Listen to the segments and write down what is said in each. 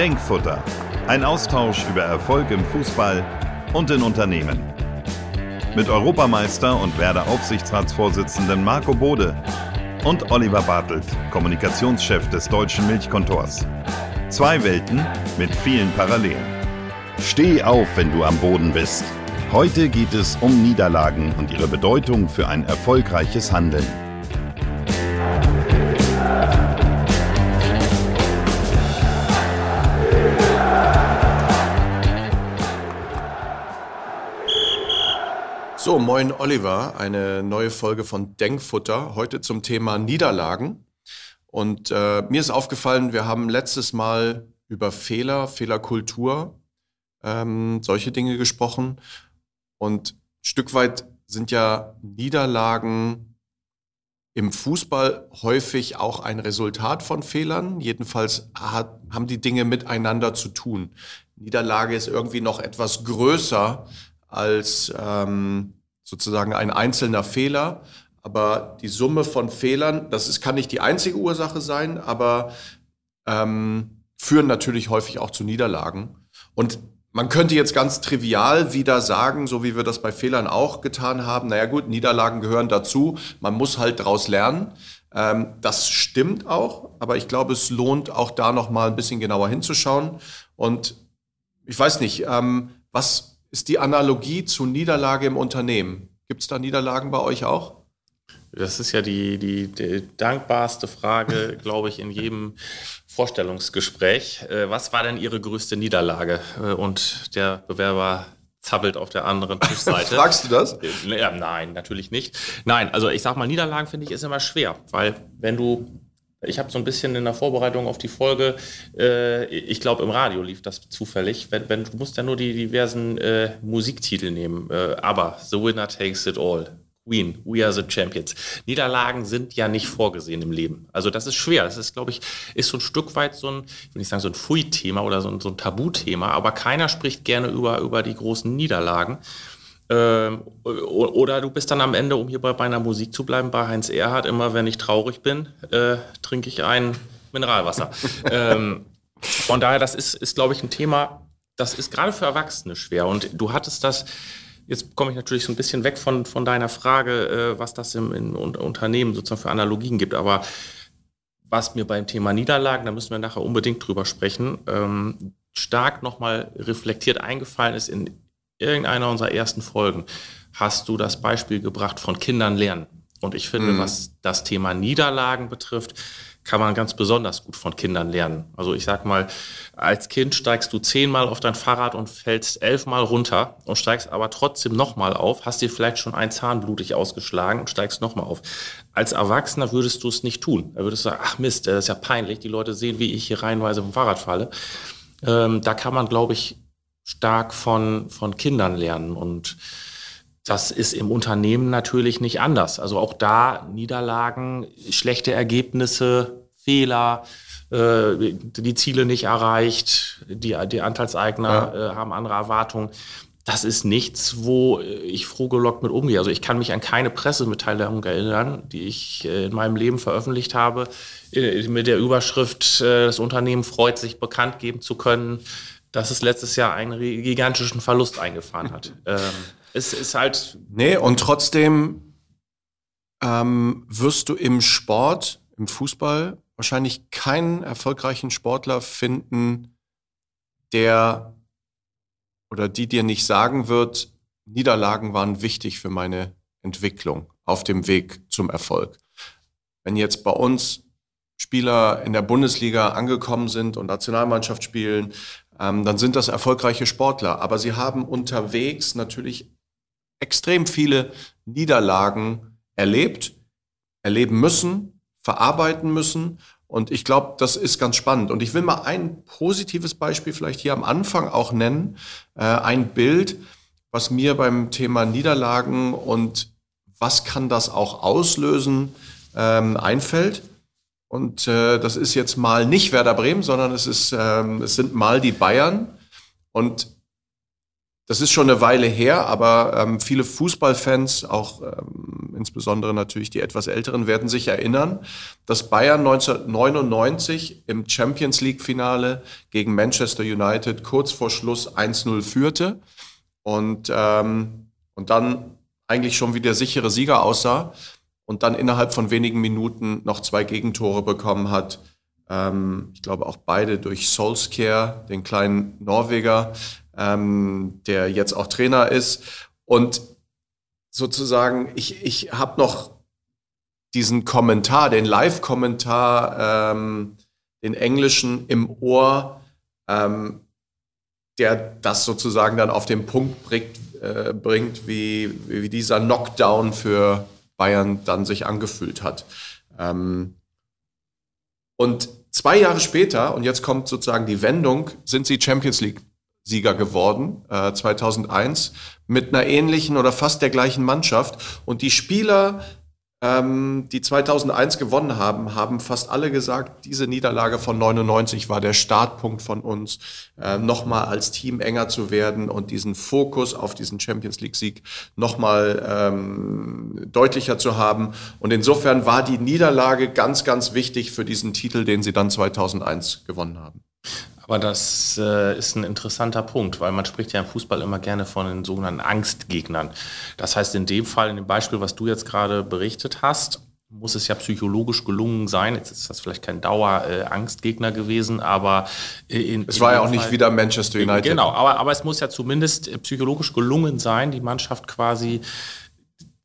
Denkfutter. Ein Austausch über Erfolg im Fußball und in Unternehmen. Mit Europameister und Werder Aufsichtsratsvorsitzenden Marco Bode und Oliver Bartelt, Kommunikationschef des deutschen Milchkontors. Zwei Welten mit vielen Parallelen. Steh auf, wenn du am Boden bist. Heute geht es um Niederlagen und ihre Bedeutung für ein erfolgreiches Handeln. So, moin Oliver, eine neue Folge von Denkfutter, heute zum Thema Niederlagen. Und äh, mir ist aufgefallen, wir haben letztes Mal über Fehler, Fehlerkultur, ähm, solche Dinge gesprochen. Und ein Stück weit sind ja Niederlagen im Fußball häufig auch ein Resultat von Fehlern. Jedenfalls hat, haben die Dinge miteinander zu tun. Niederlage ist irgendwie noch etwas größer als ähm, sozusagen ein einzelner Fehler. Aber die Summe von Fehlern, das ist, kann nicht die einzige Ursache sein, aber ähm, führen natürlich häufig auch zu Niederlagen. Und man könnte jetzt ganz trivial wieder sagen, so wie wir das bei Fehlern auch getan haben, naja gut, Niederlagen gehören dazu, man muss halt daraus lernen. Ähm, das stimmt auch, aber ich glaube, es lohnt auch da nochmal ein bisschen genauer hinzuschauen. Und ich weiß nicht, ähm, was ist die Analogie zu Niederlage im Unternehmen. Gibt es da Niederlagen bei euch auch? Das ist ja die, die, die dankbarste Frage, glaube ich, in jedem Vorstellungsgespräch. Äh, was war denn Ihre größte Niederlage? Äh, und der Bewerber zappelt auf der anderen Tischseite. Fragst du das? Äh, nein, natürlich nicht. Nein, also ich sag mal, Niederlagen finde ich ist immer schwer, weil wenn du ich habe so ein bisschen in der Vorbereitung auf die Folge, äh, ich glaube im Radio lief das zufällig, wenn, wenn du musst ja nur die diversen äh, Musiktitel nehmen, äh, aber The Winner Takes It All, Queen, We Are the Champions. Niederlagen sind ja nicht vorgesehen im Leben. Also das ist schwer. Das ist, glaube ich, ist so ein Stück weit so ein, ich will nicht sagen so ein Fui-Thema oder so ein, so ein Tabuthema, aber keiner spricht gerne über, über die großen Niederlagen. Ähm, oder du bist dann am Ende, um hier bei meiner Musik zu bleiben, bei Heinz Erhardt, immer wenn ich traurig bin, äh, trinke ich ein Mineralwasser. ähm, von daher, das ist, ist glaube ich, ein Thema, das ist gerade für Erwachsene schwer. Und du hattest das, jetzt komme ich natürlich so ein bisschen weg von, von deiner Frage, äh, was das im, im Unternehmen sozusagen für Analogien gibt. Aber was mir beim Thema Niederlagen, da müssen wir nachher unbedingt drüber sprechen, ähm, stark nochmal reflektiert eingefallen ist in irgendeiner unserer ersten Folgen hast du das Beispiel gebracht von Kindern lernen. Und ich finde, mhm. was das Thema Niederlagen betrifft, kann man ganz besonders gut von Kindern lernen. Also ich sag mal, als Kind steigst du zehnmal auf dein Fahrrad und fällst elfmal runter und steigst aber trotzdem nochmal auf, hast dir vielleicht schon ein Zahn blutig ausgeschlagen und steigst nochmal auf. Als Erwachsener würdest du es nicht tun. Da würdest du sagen, ach Mist, das ist ja peinlich, die Leute sehen, wie ich hier reihenweise vom Fahrrad falle. Ähm, da kann man, glaube ich, stark von, von Kindern lernen. Und das ist im Unternehmen natürlich nicht anders. Also auch da Niederlagen, schlechte Ergebnisse, Fehler, äh, die Ziele nicht erreicht, die, die Anteilseigner ja. äh, haben andere Erwartungen. Das ist nichts, wo ich frohgelockt mit umgehe. Also ich kann mich an keine Pressemitteilung erinnern, die ich äh, in meinem Leben veröffentlicht habe, äh, mit der Überschrift, äh, das Unternehmen freut sich, bekannt geben zu können, dass es letztes Jahr einen gigantischen Verlust eingefahren hat. ähm, es ist halt. Nee, und trotzdem ähm, wirst du im Sport, im Fußball, wahrscheinlich keinen erfolgreichen Sportler finden, der oder die dir nicht sagen wird, Niederlagen waren wichtig für meine Entwicklung auf dem Weg zum Erfolg. Wenn jetzt bei uns Spieler in der Bundesliga angekommen sind und Nationalmannschaft spielen, ähm, dann sind das erfolgreiche Sportler. Aber sie haben unterwegs natürlich extrem viele Niederlagen erlebt, erleben müssen, verarbeiten müssen. Und ich glaube, das ist ganz spannend. Und ich will mal ein positives Beispiel vielleicht hier am Anfang auch nennen. Äh, ein Bild, was mir beim Thema Niederlagen und was kann das auch auslösen, ähm, einfällt. Und äh, das ist jetzt mal nicht Werder Bremen, sondern es, ist, ähm, es sind mal die Bayern. Und das ist schon eine Weile her, aber ähm, viele Fußballfans, auch ähm, insbesondere natürlich die etwas Älteren, werden sich erinnern, dass Bayern 1999 im Champions League-Finale gegen Manchester United kurz vor Schluss 1-0 führte und, ähm, und dann eigentlich schon wie der sichere Sieger aussah und dann innerhalb von wenigen Minuten noch zwei Gegentore bekommen hat. Ähm, ich glaube auch beide durch Solskjaer, den kleinen Norweger ähm, der jetzt auch Trainer ist. Und sozusagen, ich, ich habe noch diesen Kommentar, den Live-Kommentar, ähm, den englischen im Ohr, ähm, der das sozusagen dann auf den Punkt bringt, äh, bringt wie, wie dieser Knockdown für Bayern dann sich angefühlt hat. Ähm, und zwei Jahre später, und jetzt kommt sozusagen die Wendung, sind sie Champions League Sieger geworden, äh, 2001, mit einer ähnlichen oder fast der gleichen Mannschaft. Und die Spieler, ähm, die 2001 gewonnen haben, haben fast alle gesagt, diese Niederlage von 99 war der Startpunkt von uns, äh, nochmal als Team enger zu werden und diesen Fokus auf diesen Champions League-Sieg nochmal ähm, deutlicher zu haben. Und insofern war die Niederlage ganz, ganz wichtig für diesen Titel, den sie dann 2001 gewonnen haben. Aber das äh, ist ein interessanter Punkt, weil man spricht ja im Fußball immer gerne von den sogenannten Angstgegnern. Das heißt, in dem Fall, in dem Beispiel, was du jetzt gerade berichtet hast, muss es ja psychologisch gelungen sein. Jetzt ist das vielleicht kein Dauer-Angstgegner gewesen, aber in, es war ja auch Fall, nicht wieder Manchester United. Genau, aber, aber es muss ja zumindest äh, psychologisch gelungen sein, die Mannschaft quasi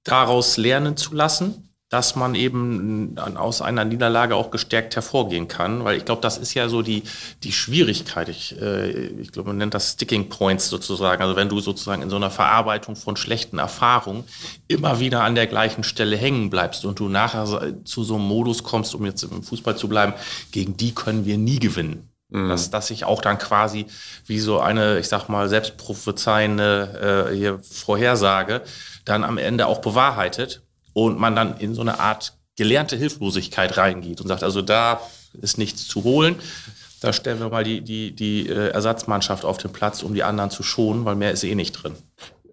daraus lernen zu lassen dass man eben aus einer Niederlage auch gestärkt hervorgehen kann, weil ich glaube, das ist ja so die, die Schwierigkeit. Ich, äh, ich glaube, man nennt das Sticking Points sozusagen. Also wenn du sozusagen in so einer Verarbeitung von schlechten Erfahrungen immer wieder an der gleichen Stelle hängen bleibst und du nachher zu so einem Modus kommst, um jetzt im Fußball zu bleiben, gegen die können wir nie gewinnen. Mhm. Dass, dass sich auch dann quasi wie so eine, ich sag mal, selbstprophezeiende äh, hier Vorhersage dann am Ende auch bewahrheitet und man dann in so eine Art gelernte Hilflosigkeit reingeht und sagt, also da ist nichts zu holen. Da stellen wir mal die, die, die äh, Ersatzmannschaft auf den Platz, um die anderen zu schonen, weil mehr ist eh nicht drin.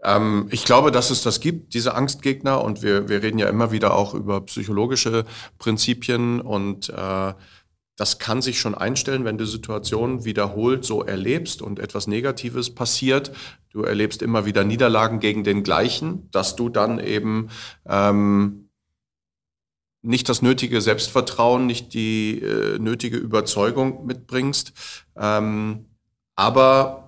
Ähm, ich glaube, dass es das gibt, diese Angstgegner. Und wir, wir reden ja immer wieder auch über psychologische Prinzipien. Und äh, das kann sich schon einstellen, wenn du Situationen wiederholt so erlebst und etwas Negatives passiert. Du erlebst immer wieder Niederlagen gegen den gleichen, dass du dann eben ähm, nicht das nötige Selbstvertrauen, nicht die äh, nötige Überzeugung mitbringst. Ähm, aber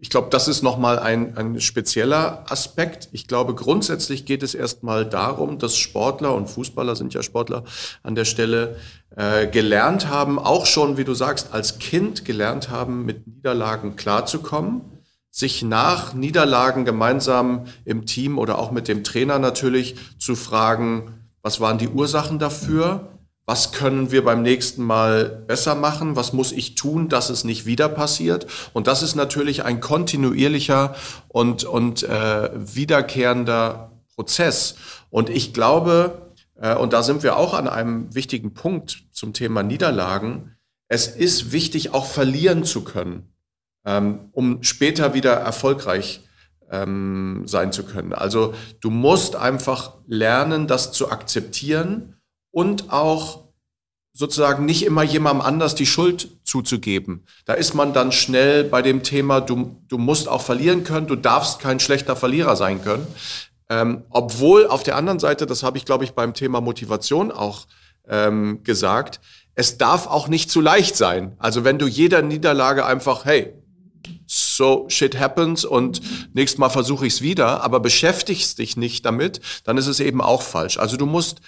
ich glaube, das ist nochmal ein, ein spezieller Aspekt. Ich glaube, grundsätzlich geht es erstmal darum, dass Sportler und Fußballer sind ja Sportler an der Stelle äh, gelernt haben, auch schon, wie du sagst, als Kind gelernt haben, mit Niederlagen klarzukommen, sich nach Niederlagen gemeinsam im Team oder auch mit dem Trainer natürlich zu fragen, was waren die Ursachen dafür? Was können wir beim nächsten Mal besser machen, was muss ich tun, dass es nicht wieder passiert. Und das ist natürlich ein kontinuierlicher und, und äh, wiederkehrender Prozess. Und ich glaube, äh, und da sind wir auch an einem wichtigen Punkt zum Thema Niederlagen, es ist wichtig, auch verlieren zu können, ähm, um später wieder erfolgreich ähm, sein zu können. Also du musst einfach lernen, das zu akzeptieren und auch sozusagen nicht immer jemandem anders die Schuld zuzugeben. Da ist man dann schnell bei dem Thema, du, du musst auch verlieren können, du darfst kein schlechter Verlierer sein können. Ähm, obwohl auf der anderen Seite, das habe ich, glaube ich, beim Thema Motivation auch ähm, gesagt, es darf auch nicht zu leicht sein. Also wenn du jeder Niederlage einfach, hey, so shit happens und nächstes Mal versuche ich es wieder, aber beschäftigst dich nicht damit, dann ist es eben auch falsch. Also du musst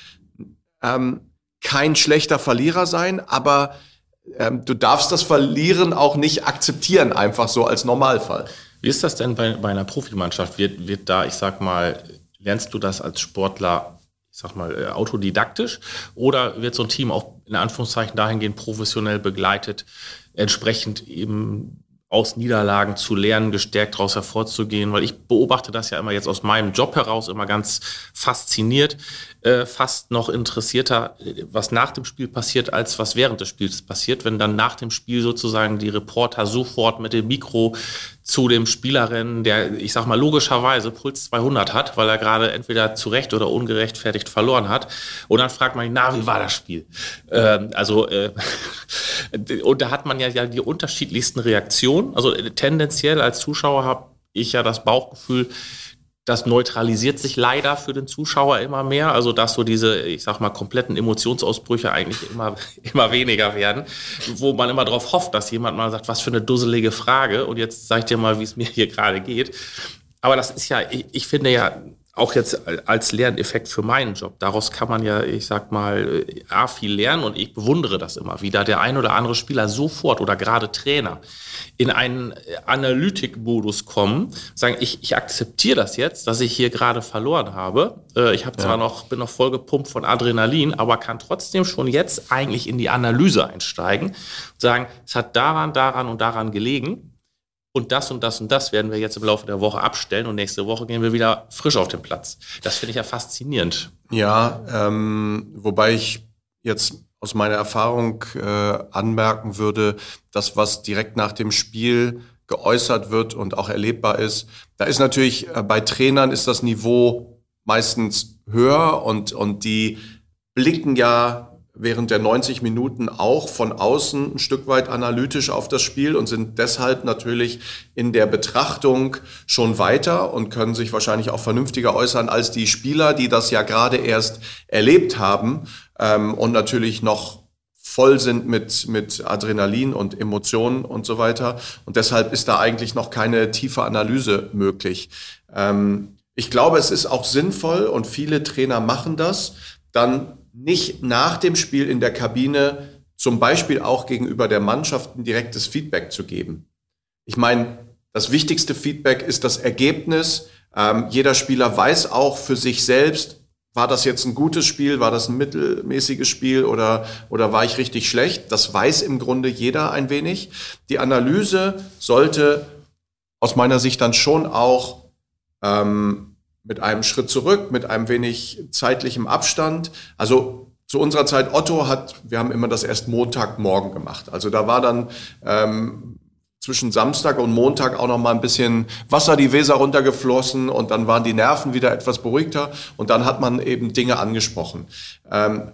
ähm, kein schlechter Verlierer sein, aber ähm, du darfst das Verlieren auch nicht akzeptieren, einfach so als Normalfall. Wie ist das denn bei, bei einer Profimannschaft? Wird, wird da, ich sag mal, lernst du das als Sportler, ich sag mal, äh, autodidaktisch oder wird so ein Team auch in Anführungszeichen dahingehend professionell begleitet, entsprechend eben aus Niederlagen zu lernen, gestärkt daraus hervorzugehen, weil ich beobachte das ja immer jetzt aus meinem Job heraus immer ganz fasziniert, äh, fast noch interessierter, was nach dem Spiel passiert, als was während des Spiels passiert, wenn dann nach dem Spiel sozusagen die Reporter sofort mit dem Mikro zu dem Spieler rennen, der, ich sag mal, logischerweise Puls 200 hat, weil er gerade entweder zu Recht oder ungerechtfertigt verloren hat. Und dann fragt man ihn, na, wie war das Spiel? Ähm, also, äh, und da hat man ja, ja die unterschiedlichsten Reaktionen. Also tendenziell als Zuschauer habe ich ja das Bauchgefühl, das neutralisiert sich leider für den Zuschauer immer mehr. Also, dass so diese, ich sag mal, kompletten Emotionsausbrüche eigentlich immer, immer weniger werden, wo man immer darauf hofft, dass jemand mal sagt, was für eine dusselige Frage und jetzt sag ich dir mal, wie es mir hier gerade geht. Aber das ist ja, ich, ich finde ja, auch jetzt als Lerneffekt für meinen Job. Daraus kann man ja, ich sag mal, A, viel lernen und ich bewundere das immer wieder. Der ein oder andere Spieler sofort oder gerade Trainer in einen Analytikmodus kommen, sagen, ich, ich akzeptiere das jetzt, dass ich hier gerade verloren habe. Äh, ich habe zwar ja. noch, bin noch voll gepumpt von Adrenalin, aber kann trotzdem schon jetzt eigentlich in die Analyse einsteigen und sagen, es hat daran, daran und daran gelegen und das und das und das werden wir jetzt im Laufe der Woche abstellen und nächste Woche gehen wir wieder frisch auf den Platz. Das finde ich ja faszinierend. Ja, ähm, wobei ich jetzt aus meiner Erfahrung äh, anmerken würde, dass was direkt nach dem Spiel geäußert wird und auch erlebbar ist, da ist natürlich äh, bei Trainern ist das Niveau meistens höher und, und die blicken ja während der 90 Minuten auch von außen ein Stück weit analytisch auf das Spiel und sind deshalb natürlich in der Betrachtung schon weiter und können sich wahrscheinlich auch vernünftiger äußern als die Spieler, die das ja gerade erst erlebt haben ähm, und natürlich noch voll sind mit, mit Adrenalin und Emotionen und so weiter. Und deshalb ist da eigentlich noch keine tiefe Analyse möglich. Ähm, ich glaube, es ist auch sinnvoll und viele Trainer machen das, dann nicht nach dem Spiel in der Kabine zum Beispiel auch gegenüber der Mannschaft ein direktes Feedback zu geben. Ich meine, das wichtigste Feedback ist das Ergebnis. Ähm, jeder Spieler weiß auch für sich selbst, war das jetzt ein gutes Spiel, war das ein mittelmäßiges Spiel oder, oder war ich richtig schlecht? Das weiß im Grunde jeder ein wenig. Die Analyse sollte aus meiner Sicht dann schon auch ähm, mit einem Schritt zurück, mit einem wenig zeitlichem Abstand. Also zu unserer Zeit, Otto hat, wir haben immer das erst Montagmorgen gemacht. Also da war dann ähm, zwischen Samstag und Montag auch noch mal ein bisschen Wasser die Weser runtergeflossen und dann waren die Nerven wieder etwas beruhigter und dann hat man eben Dinge angesprochen. Ähm,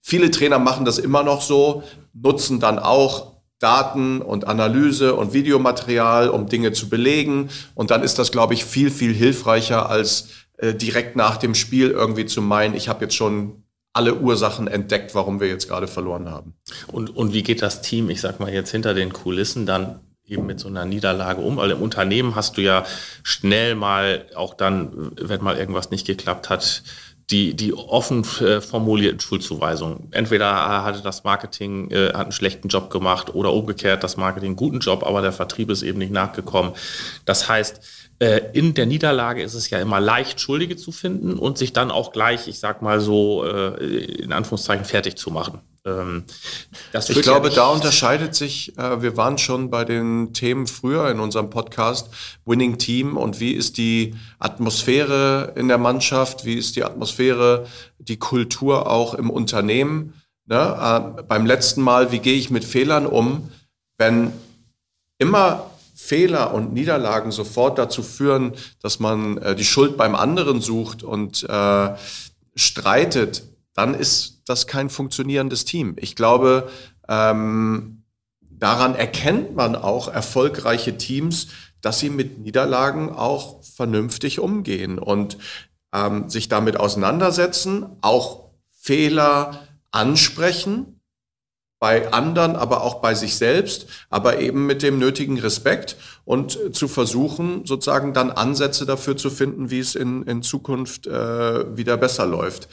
viele Trainer machen das immer noch so, nutzen dann auch Daten und Analyse und Videomaterial, um Dinge zu belegen. Und dann ist das, glaube ich, viel, viel hilfreicher, als äh, direkt nach dem Spiel irgendwie zu meinen, ich habe jetzt schon alle Ursachen entdeckt, warum wir jetzt gerade verloren haben. Und, und wie geht das Team, ich sag mal jetzt hinter den Kulissen, dann eben mit so einer Niederlage um? Weil im Unternehmen hast du ja schnell mal, auch dann, wenn mal irgendwas nicht geklappt hat, die, die offen äh, formulierten Schuldzuweisungen. Entweder äh, hatte das Marketing äh, hat einen schlechten Job gemacht oder umgekehrt das Marketing einen guten Job, aber der Vertrieb ist eben nicht nachgekommen. Das heißt, äh, in der Niederlage ist es ja immer leicht, Schuldige zu finden und sich dann auch gleich, ich sag mal so, äh, in Anführungszeichen fertig zu machen. Ähm, ich glaube, ja da unterscheidet sich, äh, wir waren schon bei den Themen früher in unserem Podcast, Winning Team und wie ist die Atmosphäre in der Mannschaft, wie ist die Atmosphäre, die Kultur auch im Unternehmen. Ne? Äh, beim letzten Mal, wie gehe ich mit Fehlern um, wenn immer Fehler und Niederlagen sofort dazu führen, dass man äh, die Schuld beim anderen sucht und äh, streitet, dann ist das kein funktionierendes Team. Ich glaube, ähm, daran erkennt man auch erfolgreiche Teams, dass sie mit Niederlagen auch vernünftig umgehen und ähm, sich damit auseinandersetzen, auch Fehler ansprechen bei anderen, aber auch bei sich selbst, aber eben mit dem nötigen Respekt und zu versuchen, sozusagen dann Ansätze dafür zu finden, wie es in, in Zukunft äh, wieder besser läuft.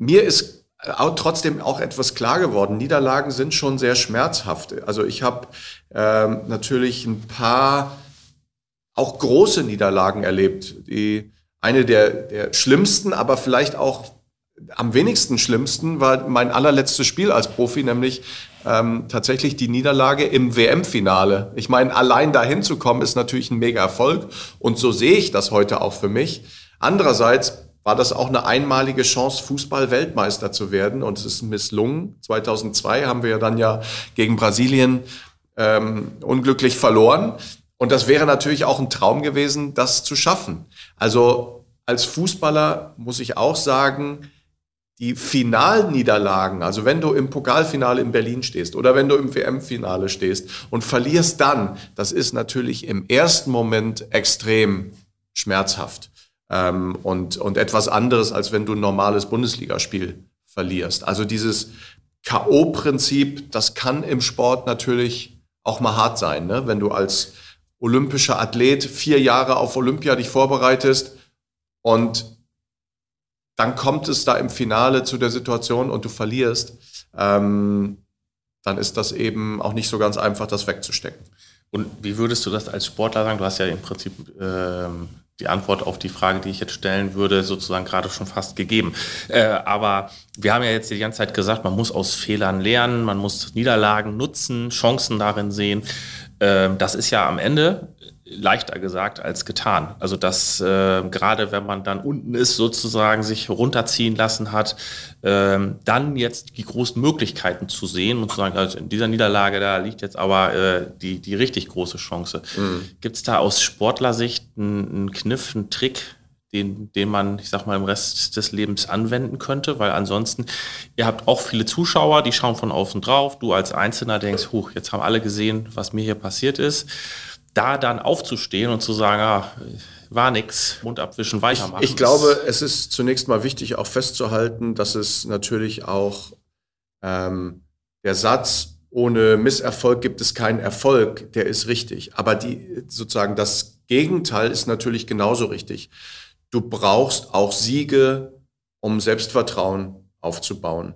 Mir ist auch trotzdem auch etwas klar geworden. Niederlagen sind schon sehr schmerzhaft. Also ich habe ähm, natürlich ein paar auch große Niederlagen erlebt. Die, eine der, der schlimmsten, aber vielleicht auch am wenigsten schlimmsten war mein allerletztes Spiel als Profi, nämlich ähm, tatsächlich die Niederlage im WM-Finale. Ich meine, allein dahin zu kommen, ist natürlich ein mega Erfolg. Und so sehe ich das heute auch für mich. Andererseits war das auch eine einmalige Chance, Fußball-Weltmeister zu werden. Und es ist misslungen. 2002 haben wir ja dann ja gegen Brasilien ähm, unglücklich verloren. Und das wäre natürlich auch ein Traum gewesen, das zu schaffen. Also als Fußballer muss ich auch sagen, die Finalniederlagen, also wenn du im Pokalfinale in Berlin stehst oder wenn du im WM-Finale stehst und verlierst dann, das ist natürlich im ersten Moment extrem schmerzhaft ähm, und, und etwas anderes, als wenn du ein normales Bundesligaspiel verlierst. Also dieses K.O.-Prinzip, das kann im Sport natürlich auch mal hart sein, ne? wenn du als olympischer Athlet vier Jahre auf Olympia dich vorbereitest und dann kommt es da im Finale zu der Situation und du verlierst, ähm, dann ist das eben auch nicht so ganz einfach, das wegzustecken. Und wie würdest du das als Sportler sagen? Du hast ja im Prinzip ähm, die Antwort auf die Frage, die ich jetzt stellen würde, sozusagen gerade schon fast gegeben. Äh, aber wir haben ja jetzt die ganze Zeit gesagt, man muss aus Fehlern lernen, man muss Niederlagen nutzen, Chancen darin sehen. Ähm, das ist ja am Ende leichter gesagt als getan. Also dass äh, gerade wenn man dann unten ist, sozusagen sich runterziehen lassen hat, ähm, dann jetzt die großen Möglichkeiten zu sehen und zu sagen, also in dieser Niederlage, da liegt jetzt aber äh, die, die richtig große Chance. Mhm. Gibt es da aus Sportlersicht einen, einen Kniff, einen Trick, den, den man, ich sag mal, im Rest des Lebens anwenden könnte, weil ansonsten, ihr habt auch viele Zuschauer, die schauen von außen drauf. Du als Einzelner denkst, huch, jetzt haben alle gesehen, was mir hier passiert ist da dann aufzustehen und zu sagen, ah, war nix, Mund abwischen, weitermachen. Ich, ich glaube, es ist zunächst mal wichtig, auch festzuhalten, dass es natürlich auch ähm, der Satz, ohne Misserfolg gibt es keinen Erfolg, der ist richtig. Aber die, sozusagen das Gegenteil ist natürlich genauso richtig. Du brauchst auch Siege, um Selbstvertrauen aufzubauen.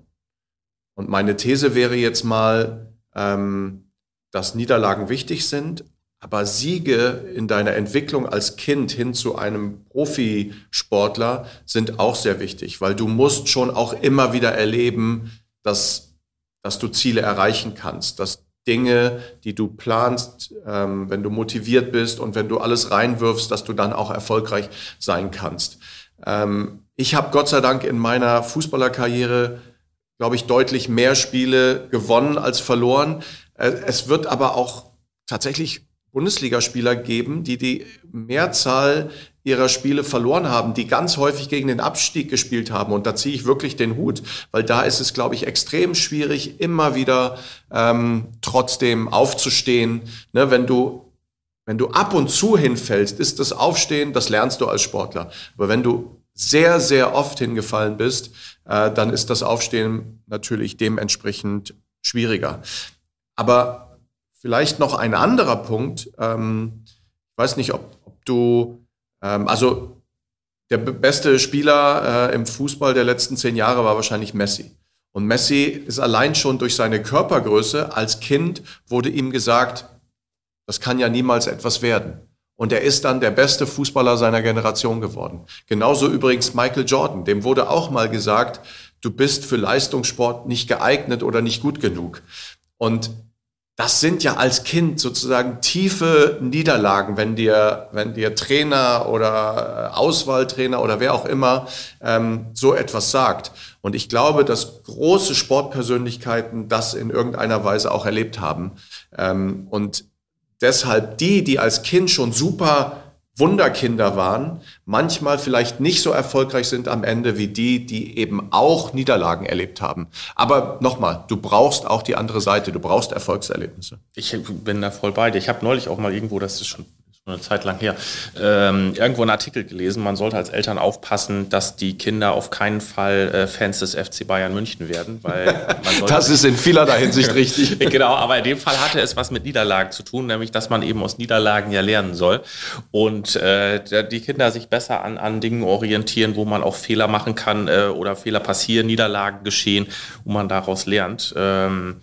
Und meine These wäre jetzt mal, ähm, dass Niederlagen wichtig sind, aber Siege in deiner Entwicklung als Kind hin zu einem Profisportler sind auch sehr wichtig, weil du musst schon auch immer wieder erleben, dass, dass du Ziele erreichen kannst, dass Dinge, die du planst, ähm, wenn du motiviert bist und wenn du alles reinwirfst, dass du dann auch erfolgreich sein kannst. Ähm, ich habe Gott sei Dank in meiner Fußballerkarriere, glaube ich, deutlich mehr Spiele gewonnen als verloren. Äh, es wird aber auch tatsächlich Bundesligaspieler geben, die die Mehrzahl ihrer Spiele verloren haben, die ganz häufig gegen den Abstieg gespielt haben. Und da ziehe ich wirklich den Hut, weil da ist es, glaube ich, extrem schwierig, immer wieder ähm, trotzdem aufzustehen. Ne, wenn du wenn du ab und zu hinfällst, ist das Aufstehen, das lernst du als Sportler. Aber wenn du sehr, sehr oft hingefallen bist, äh, dann ist das Aufstehen natürlich dementsprechend schwieriger. Aber Vielleicht noch ein anderer Punkt. Ähm, ich weiß nicht, ob, ob du, ähm, also der beste Spieler äh, im Fußball der letzten zehn Jahre war wahrscheinlich Messi. Und Messi ist allein schon durch seine Körpergröße als Kind wurde ihm gesagt, das kann ja niemals etwas werden. Und er ist dann der beste Fußballer seiner Generation geworden. Genauso übrigens Michael Jordan. Dem wurde auch mal gesagt, du bist für Leistungssport nicht geeignet oder nicht gut genug. Und das sind ja als Kind sozusagen tiefe Niederlagen, wenn dir, wenn dir Trainer oder äh, Auswahltrainer oder wer auch immer ähm, so etwas sagt. Und ich glaube, dass große Sportpersönlichkeiten das in irgendeiner Weise auch erlebt haben. Ähm, und deshalb die, die als Kind schon super Wunderkinder waren, manchmal vielleicht nicht so erfolgreich sind am Ende wie die, die eben auch Niederlagen erlebt haben. Aber nochmal, du brauchst auch die andere Seite, du brauchst Erfolgserlebnisse. Ich bin da voll bei dir. Ich habe neulich auch mal irgendwo, das ist schon eine Zeit lang her, ähm, irgendwo einen Artikel gelesen, man sollte als Eltern aufpassen, dass die Kinder auf keinen Fall äh, Fans des FC Bayern München werden, weil Das ist in vielerlei Hinsicht richtig. genau, aber in dem Fall hatte es was mit Niederlagen zu tun, nämlich dass man eben aus Niederlagen ja lernen soll und äh, die Kinder sich besser an, an Dingen orientieren, wo man auch Fehler machen kann äh, oder Fehler passieren, Niederlagen geschehen, wo man daraus lernt. Ähm,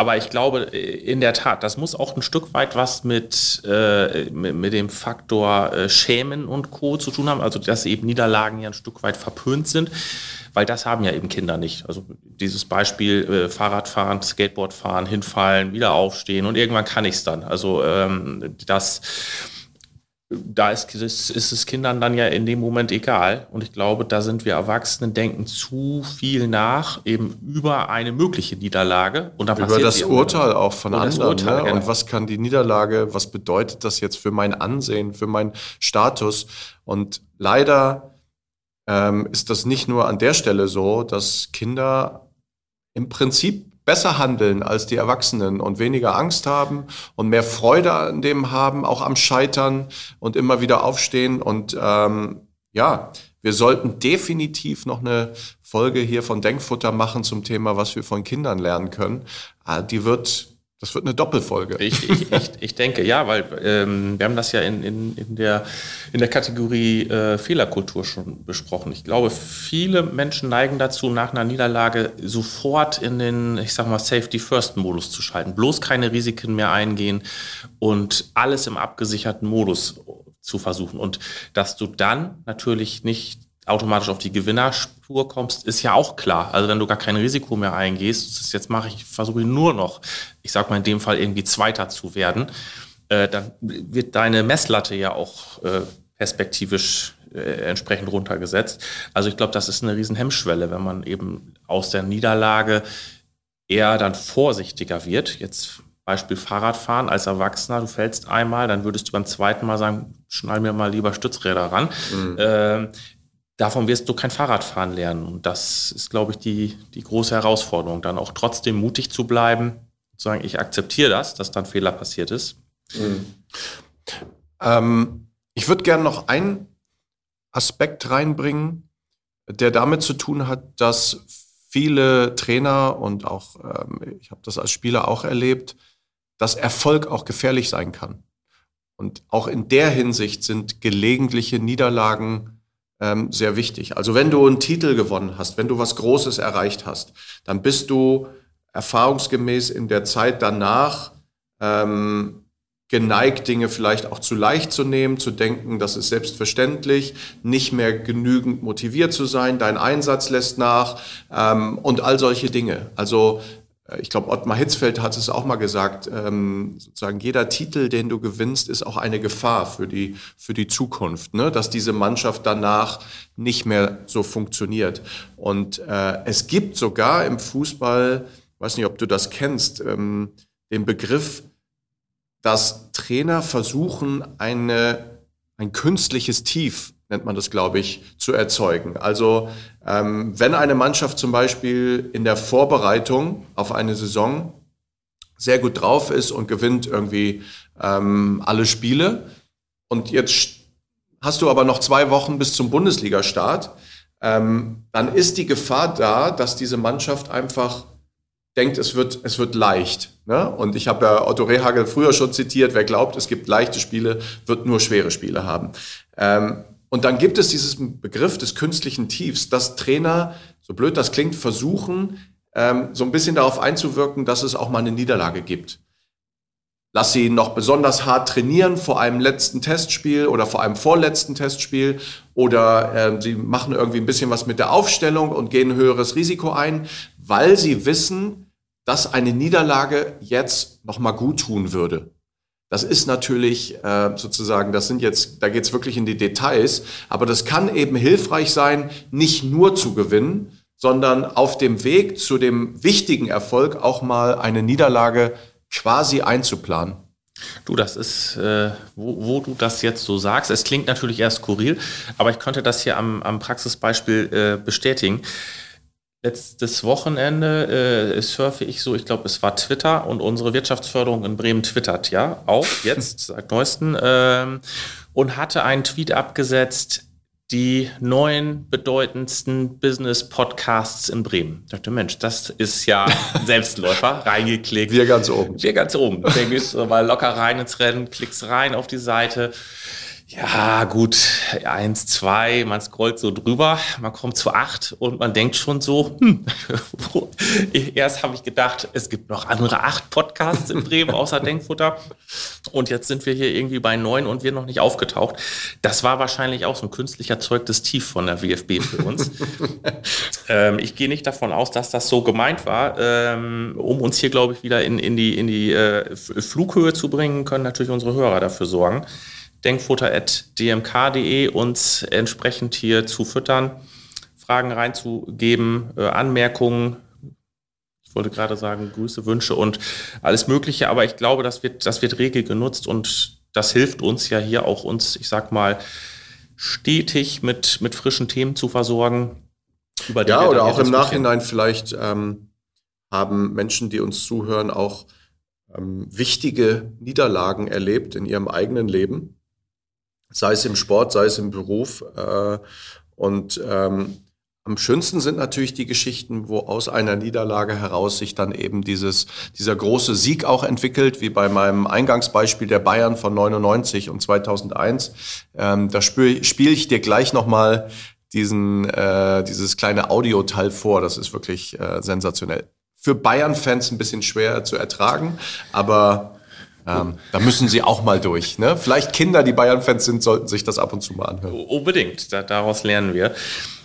Aber ich glaube, in der Tat, das muss auch ein Stück weit was mit, äh, mit, mit, dem Faktor äh, Schämen und Co. zu tun haben. Also, dass eben Niederlagen ja ein Stück weit verpönt sind, weil das haben ja eben Kinder nicht. Also, dieses Beispiel äh, Fahrradfahren, Skateboardfahren, hinfallen, wieder aufstehen und irgendwann kann ich es dann. Also, ähm, das da ist, ist, ist, es Kindern dann ja in dem Moment egal. Und ich glaube, da sind wir Erwachsenen, denken zu viel nach, eben über eine mögliche Niederlage. Und dann über das Urteil auch von anderen. Urteil, ne? genau. Und was kann die Niederlage, was bedeutet das jetzt für mein Ansehen, für meinen Status? Und leider ähm, ist das nicht nur an der Stelle so, dass Kinder im Prinzip besser handeln als die Erwachsenen und weniger Angst haben und mehr Freude an dem haben, auch am Scheitern und immer wieder aufstehen. Und ähm, ja, wir sollten definitiv noch eine Folge hier von Denkfutter machen zum Thema, was wir von Kindern lernen können. Ah, die wird das wird eine Doppelfolge. Ich, ich, ich, ich denke, ja, weil ähm, wir haben das ja in, in, in, der, in der Kategorie äh, Fehlerkultur schon besprochen. Ich glaube, viele Menschen neigen dazu, nach einer Niederlage sofort in den, ich sag mal, Safety-First-Modus zu schalten. Bloß keine Risiken mehr eingehen und alles im abgesicherten Modus zu versuchen. Und dass du dann natürlich nicht automatisch auf die Gewinnerspur kommst, ist ja auch klar. Also wenn du gar kein Risiko mehr eingehst, jetzt mache ich, versuche ich nur noch, ich sag mal in dem Fall irgendwie Zweiter zu werden, äh, dann wird deine Messlatte ja auch äh, perspektivisch äh, entsprechend runtergesetzt. Also ich glaube, das ist eine riesen Hemmschwelle, wenn man eben aus der Niederlage eher dann vorsichtiger wird. Jetzt Beispiel Fahrradfahren als Erwachsener, du fällst einmal, dann würdest du beim zweiten Mal sagen, schnall mir mal lieber Stützräder ran. Mhm. Ähm, davon wirst du kein Fahrradfahren lernen. Und das ist, glaube ich, die, die große Herausforderung, dann auch trotzdem mutig zu bleiben, zu sagen, ich akzeptiere das, dass dann Fehler passiert ist. Mhm. Ähm, ich würde gerne noch einen Aspekt reinbringen, der damit zu tun hat, dass viele Trainer und auch, ähm, ich habe das als Spieler auch erlebt, dass Erfolg auch gefährlich sein kann. Und auch in der Hinsicht sind gelegentliche Niederlagen ähm, sehr wichtig. Also wenn du einen Titel gewonnen hast, wenn du was Großes erreicht hast, dann bist du erfahrungsgemäß in der Zeit danach ähm, geneigt, Dinge vielleicht auch zu leicht zu nehmen, zu denken, das ist selbstverständlich, nicht mehr genügend motiviert zu sein, dein Einsatz lässt nach ähm, und all solche Dinge. Also ich glaube, Ottmar Hitzfeld hat es auch mal gesagt, ähm, sozusagen jeder Titel, den du gewinnst, ist auch eine Gefahr für die, für die Zukunft, ne? dass diese Mannschaft danach nicht mehr so funktioniert. Und äh, es gibt sogar im Fußball, weiß nicht, ob du das kennst, ähm, den Begriff, dass Trainer versuchen, eine, ein künstliches Tief nennt man das, glaube ich, zu erzeugen. Also ähm, wenn eine Mannschaft zum Beispiel in der Vorbereitung auf eine Saison sehr gut drauf ist und gewinnt irgendwie ähm, alle Spiele und jetzt hast du aber noch zwei Wochen bis zum Bundesliga-Start, ähm, dann ist die Gefahr da, dass diese Mannschaft einfach denkt, es wird, es wird leicht. Ne? Und ich habe ja Otto Rehagel früher schon zitiert, wer glaubt, es gibt leichte Spiele, wird nur schwere Spiele haben. Ähm, und dann gibt es diesen Begriff des künstlichen Tiefs, dass Trainer, so blöd das klingt, versuchen, ähm, so ein bisschen darauf einzuwirken, dass es auch mal eine Niederlage gibt. Lass sie noch besonders hart trainieren vor einem letzten Testspiel oder vor einem vorletzten Testspiel oder äh, sie machen irgendwie ein bisschen was mit der Aufstellung und gehen ein höheres Risiko ein, weil sie wissen, dass eine Niederlage jetzt noch mal gut tun würde. Das ist natürlich äh, sozusagen, das sind jetzt, da geht es wirklich in die Details, aber das kann eben hilfreich sein, nicht nur zu gewinnen, sondern auf dem Weg zu dem wichtigen Erfolg auch mal eine Niederlage quasi einzuplanen. Du, das ist, äh, wo, wo, du das jetzt so sagst, es klingt natürlich erst skurril, aber ich könnte das hier am, am Praxisbeispiel äh, bestätigen. Letztes Wochenende äh, surfe ich so, ich glaube, es war Twitter und unsere Wirtschaftsförderung in Bremen twittert ja auch jetzt seit neuesten ähm, und hatte einen Tweet abgesetzt, die neun bedeutendsten Business-Podcasts in Bremen. Ich dachte, Mensch, das ist ja ein Selbstläufer. Reingeklickt. Wir ganz oben. Wir ganz oben. Dann gehst du mal locker rein ins Rennen, klickst rein auf die Seite Ja, gut, eins, zwei, man scrollt so drüber, man kommt zu acht und man denkt schon so, hm, erst habe ich gedacht, es gibt noch andere acht Podcasts in Bremen außer Denkfutter und jetzt sind wir hier irgendwie bei neun und wir noch nicht aufgetaucht. Das war wahrscheinlich auch so ein künstlich erzeugtes Tief von der WFB für uns. ähm, ich gehe nicht davon aus, dass das so gemeint war. Ähm, um uns hier, glaube ich, wieder in, in die, in die äh, Flughöhe zu bringen, können natürlich unsere Hörer dafür sorgen denkfutter.dmk.de uns entsprechend hier zu füttern, Fragen reinzugeben, äh, Anmerkungen. Ich wollte gerade sagen, Grüße, Wünsche und alles Mögliche, aber ich glaube, das wird, das wird regel genutzt und das hilft uns ja hier auch uns, ich sag mal, stetig mit, mit frischen Themen zu versorgen. ja, oder auch im Nachhinein vielleicht ähm, haben Menschen, die uns zuhören, auch ähm, wichtige Niederlagen erlebt in ihrem eigenen Leben sei es im Sport, sei es im Beruf. Äh, und ähm, am schönsten sind natürlich die Geschichten, wo aus einer Niederlage heraus sich dann eben dieses, dieser große Sieg auch entwickelt, wie bei meinem Eingangsbeispiel der Bayern von 99 und 2001. Ähm, da spiele spiel ich dir gleich nochmal diesen, äh, dieses kleine Audioteil vor. Das ist wirklich äh, sensationell. Für Bayern-Fans ein bisschen schwer zu ertragen, aber ähm, da müssen sie auch mal durch. Ne? Vielleicht Kinder, die Bayern-Fans sind, sollten sich das ab und zu mal anhören. Unbedingt, da, daraus lernen wir.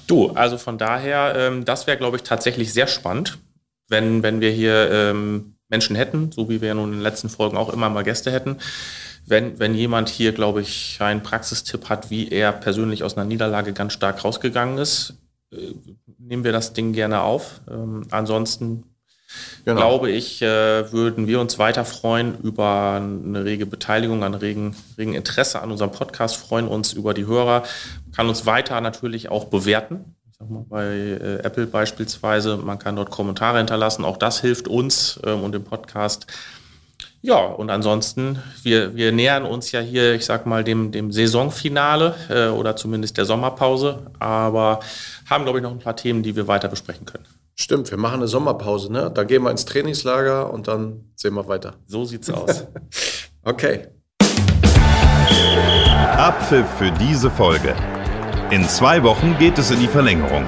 Du, also von daher, ähm, das wäre, glaube ich, tatsächlich sehr spannend, wenn, wenn wir hier ähm, Menschen hätten, so wie wir ja nun in den letzten Folgen auch immer mal Gäste hätten. Wenn, wenn jemand hier, glaube ich, einen Praxistipp hat, wie er persönlich aus einer Niederlage ganz stark rausgegangen ist, äh, nehmen wir das Ding gerne auf. Ähm, ansonsten genau. glaube ich, äh, würden wir uns weiter freuen über eine rege Beteiligung, ein regen, regen Interesse an unserem Podcast, freuen uns über die Hörer, kann uns weiter natürlich auch bewerten. Ich sag mal, bei äh, Apple beispielsweise, man kann dort Kommentare hinterlassen, auch das hilft uns ähm, und dem Podcast. Ja, und ansonsten, wir, wir nähern uns ja hier, ich sag mal, dem, dem Saisonfinale äh, oder zumindest der Sommerpause, aber haben, glaube ich, noch ein paar Themen, die wir weiter besprechen können. Stimmt, wir machen eine Sommerpause, ne? Da gehen wir ins Trainingslager und dann sehen wir weiter. So sieht's aus. okay. Abpfiff für diese Folge. In zwei Wochen geht es in die Verlängerung.